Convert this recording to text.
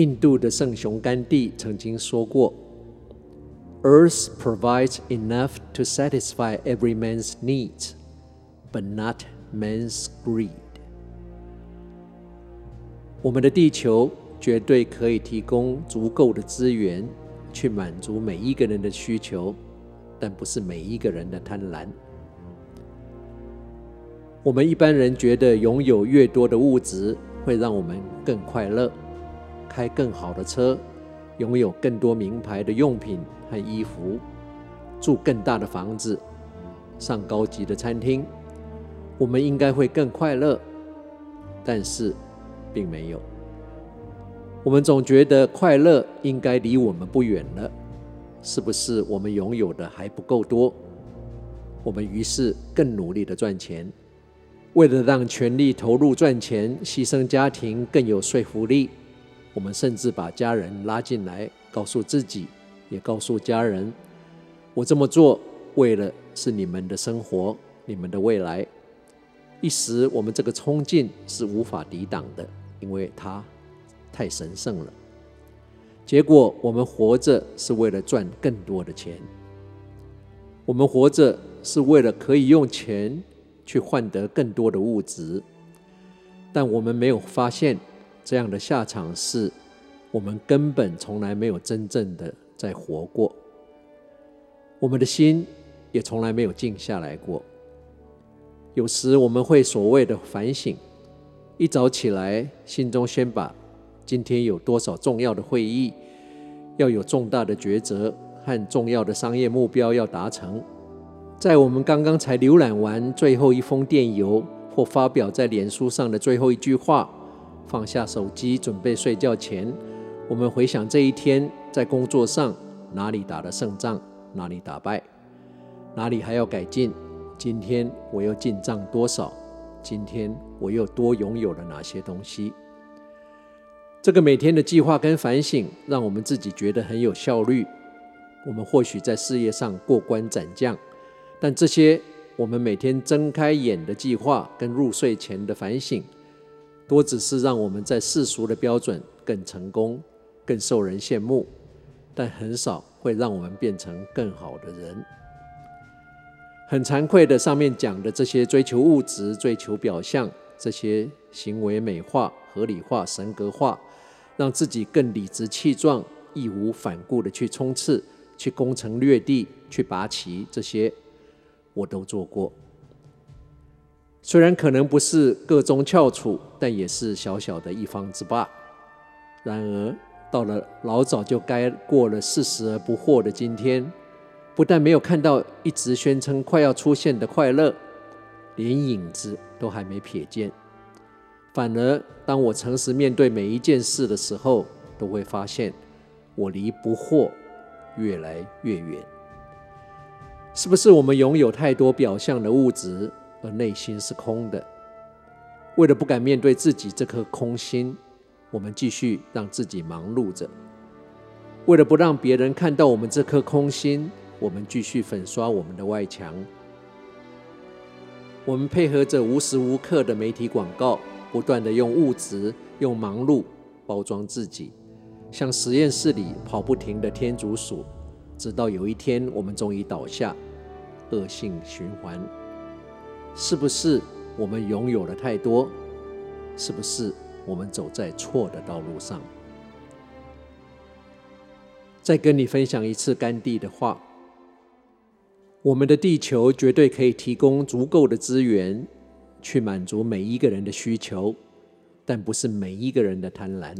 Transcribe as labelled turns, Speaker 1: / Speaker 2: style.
Speaker 1: 印度的圣雄甘地曾经说过：“Earth provides enough to satisfy every man's needs, but not man's greed。”我们的地球绝对可以提供足够的资源去满足每一个人的需求，但不是每一个人的贪婪。我们一般人觉得拥有越多的物质会让我们更快乐，开更好的车，拥有更多名牌的用品和衣服，住更大的房子，上高级的餐厅，我们应该会更快乐。但是，并没有。我们总觉得快乐应该离我们不远了，是不是我们拥有的还不够多？我们于是更努力地赚钱。为了让全力投入赚钱、牺牲家庭更有说服力，我们甚至把家人拉进来，告诉自己，也告诉家人：“我这么做为了是你们的生活、你们的未来。”一时，我们这个冲劲是无法抵挡的，因为它太神圣了。结果，我们活着是为了赚更多的钱，我们活着是为了可以用钱。去换得更多的物质，但我们没有发现，这样的下场是，我们根本从来没有真正的在活过，我们的心也从来没有静下来过。有时我们会所谓的反省，一早起来，心中先把今天有多少重要的会议，要有重大的抉择和重要的商业目标要达成。在我们刚刚才浏览完最后一封电邮，或发表在脸书上的最后一句话，放下手机准备睡觉前，我们回想这一天在工作上哪里打了胜仗，哪里打败，哪里还要改进，今天我又进账多少，今天我又多拥有了哪些东西。这个每天的计划跟反省，让我们自己觉得很有效率。我们或许在事业上过关斩将。但这些我们每天睁开眼的计划跟入睡前的反省，多只是让我们在世俗的标准更成功、更受人羡慕，但很少会让我们变成更好的人。很惭愧的，上面讲的这些追求物质、追求表象，这些行为美化、合理化、神格化，让自己更理直气壮、义无反顾的去冲刺、去攻城略地、去拔旗，这些。我都做过，虽然可能不是个中翘楚，但也是小小的一方之霸。然而，到了老早就该过了四十而不惑的今天，不但没有看到一直宣称快要出现的快乐，连影子都还没瞥见。反而，当我诚实面对每一件事的时候，都会发现我离不惑越来越远。是不是我们拥有太多表象的物质，而内心是空的？为了不敢面对自己这颗空心，我们继续让自己忙碌着；为了不让别人看到我们这颗空心，我们继续粉刷我们的外墙。我们配合着无时无刻的媒体广告，不断地用物质、用忙碌包装自己，像实验室里跑不停的天竺鼠。直到有一天，我们终于倒下，恶性循环。是不是我们拥有了太多？是不是我们走在错的道路上？再跟你分享一次甘地的话：我们的地球绝对可以提供足够的资源，去满足每一个人的需求，但不是每一个人的贪婪。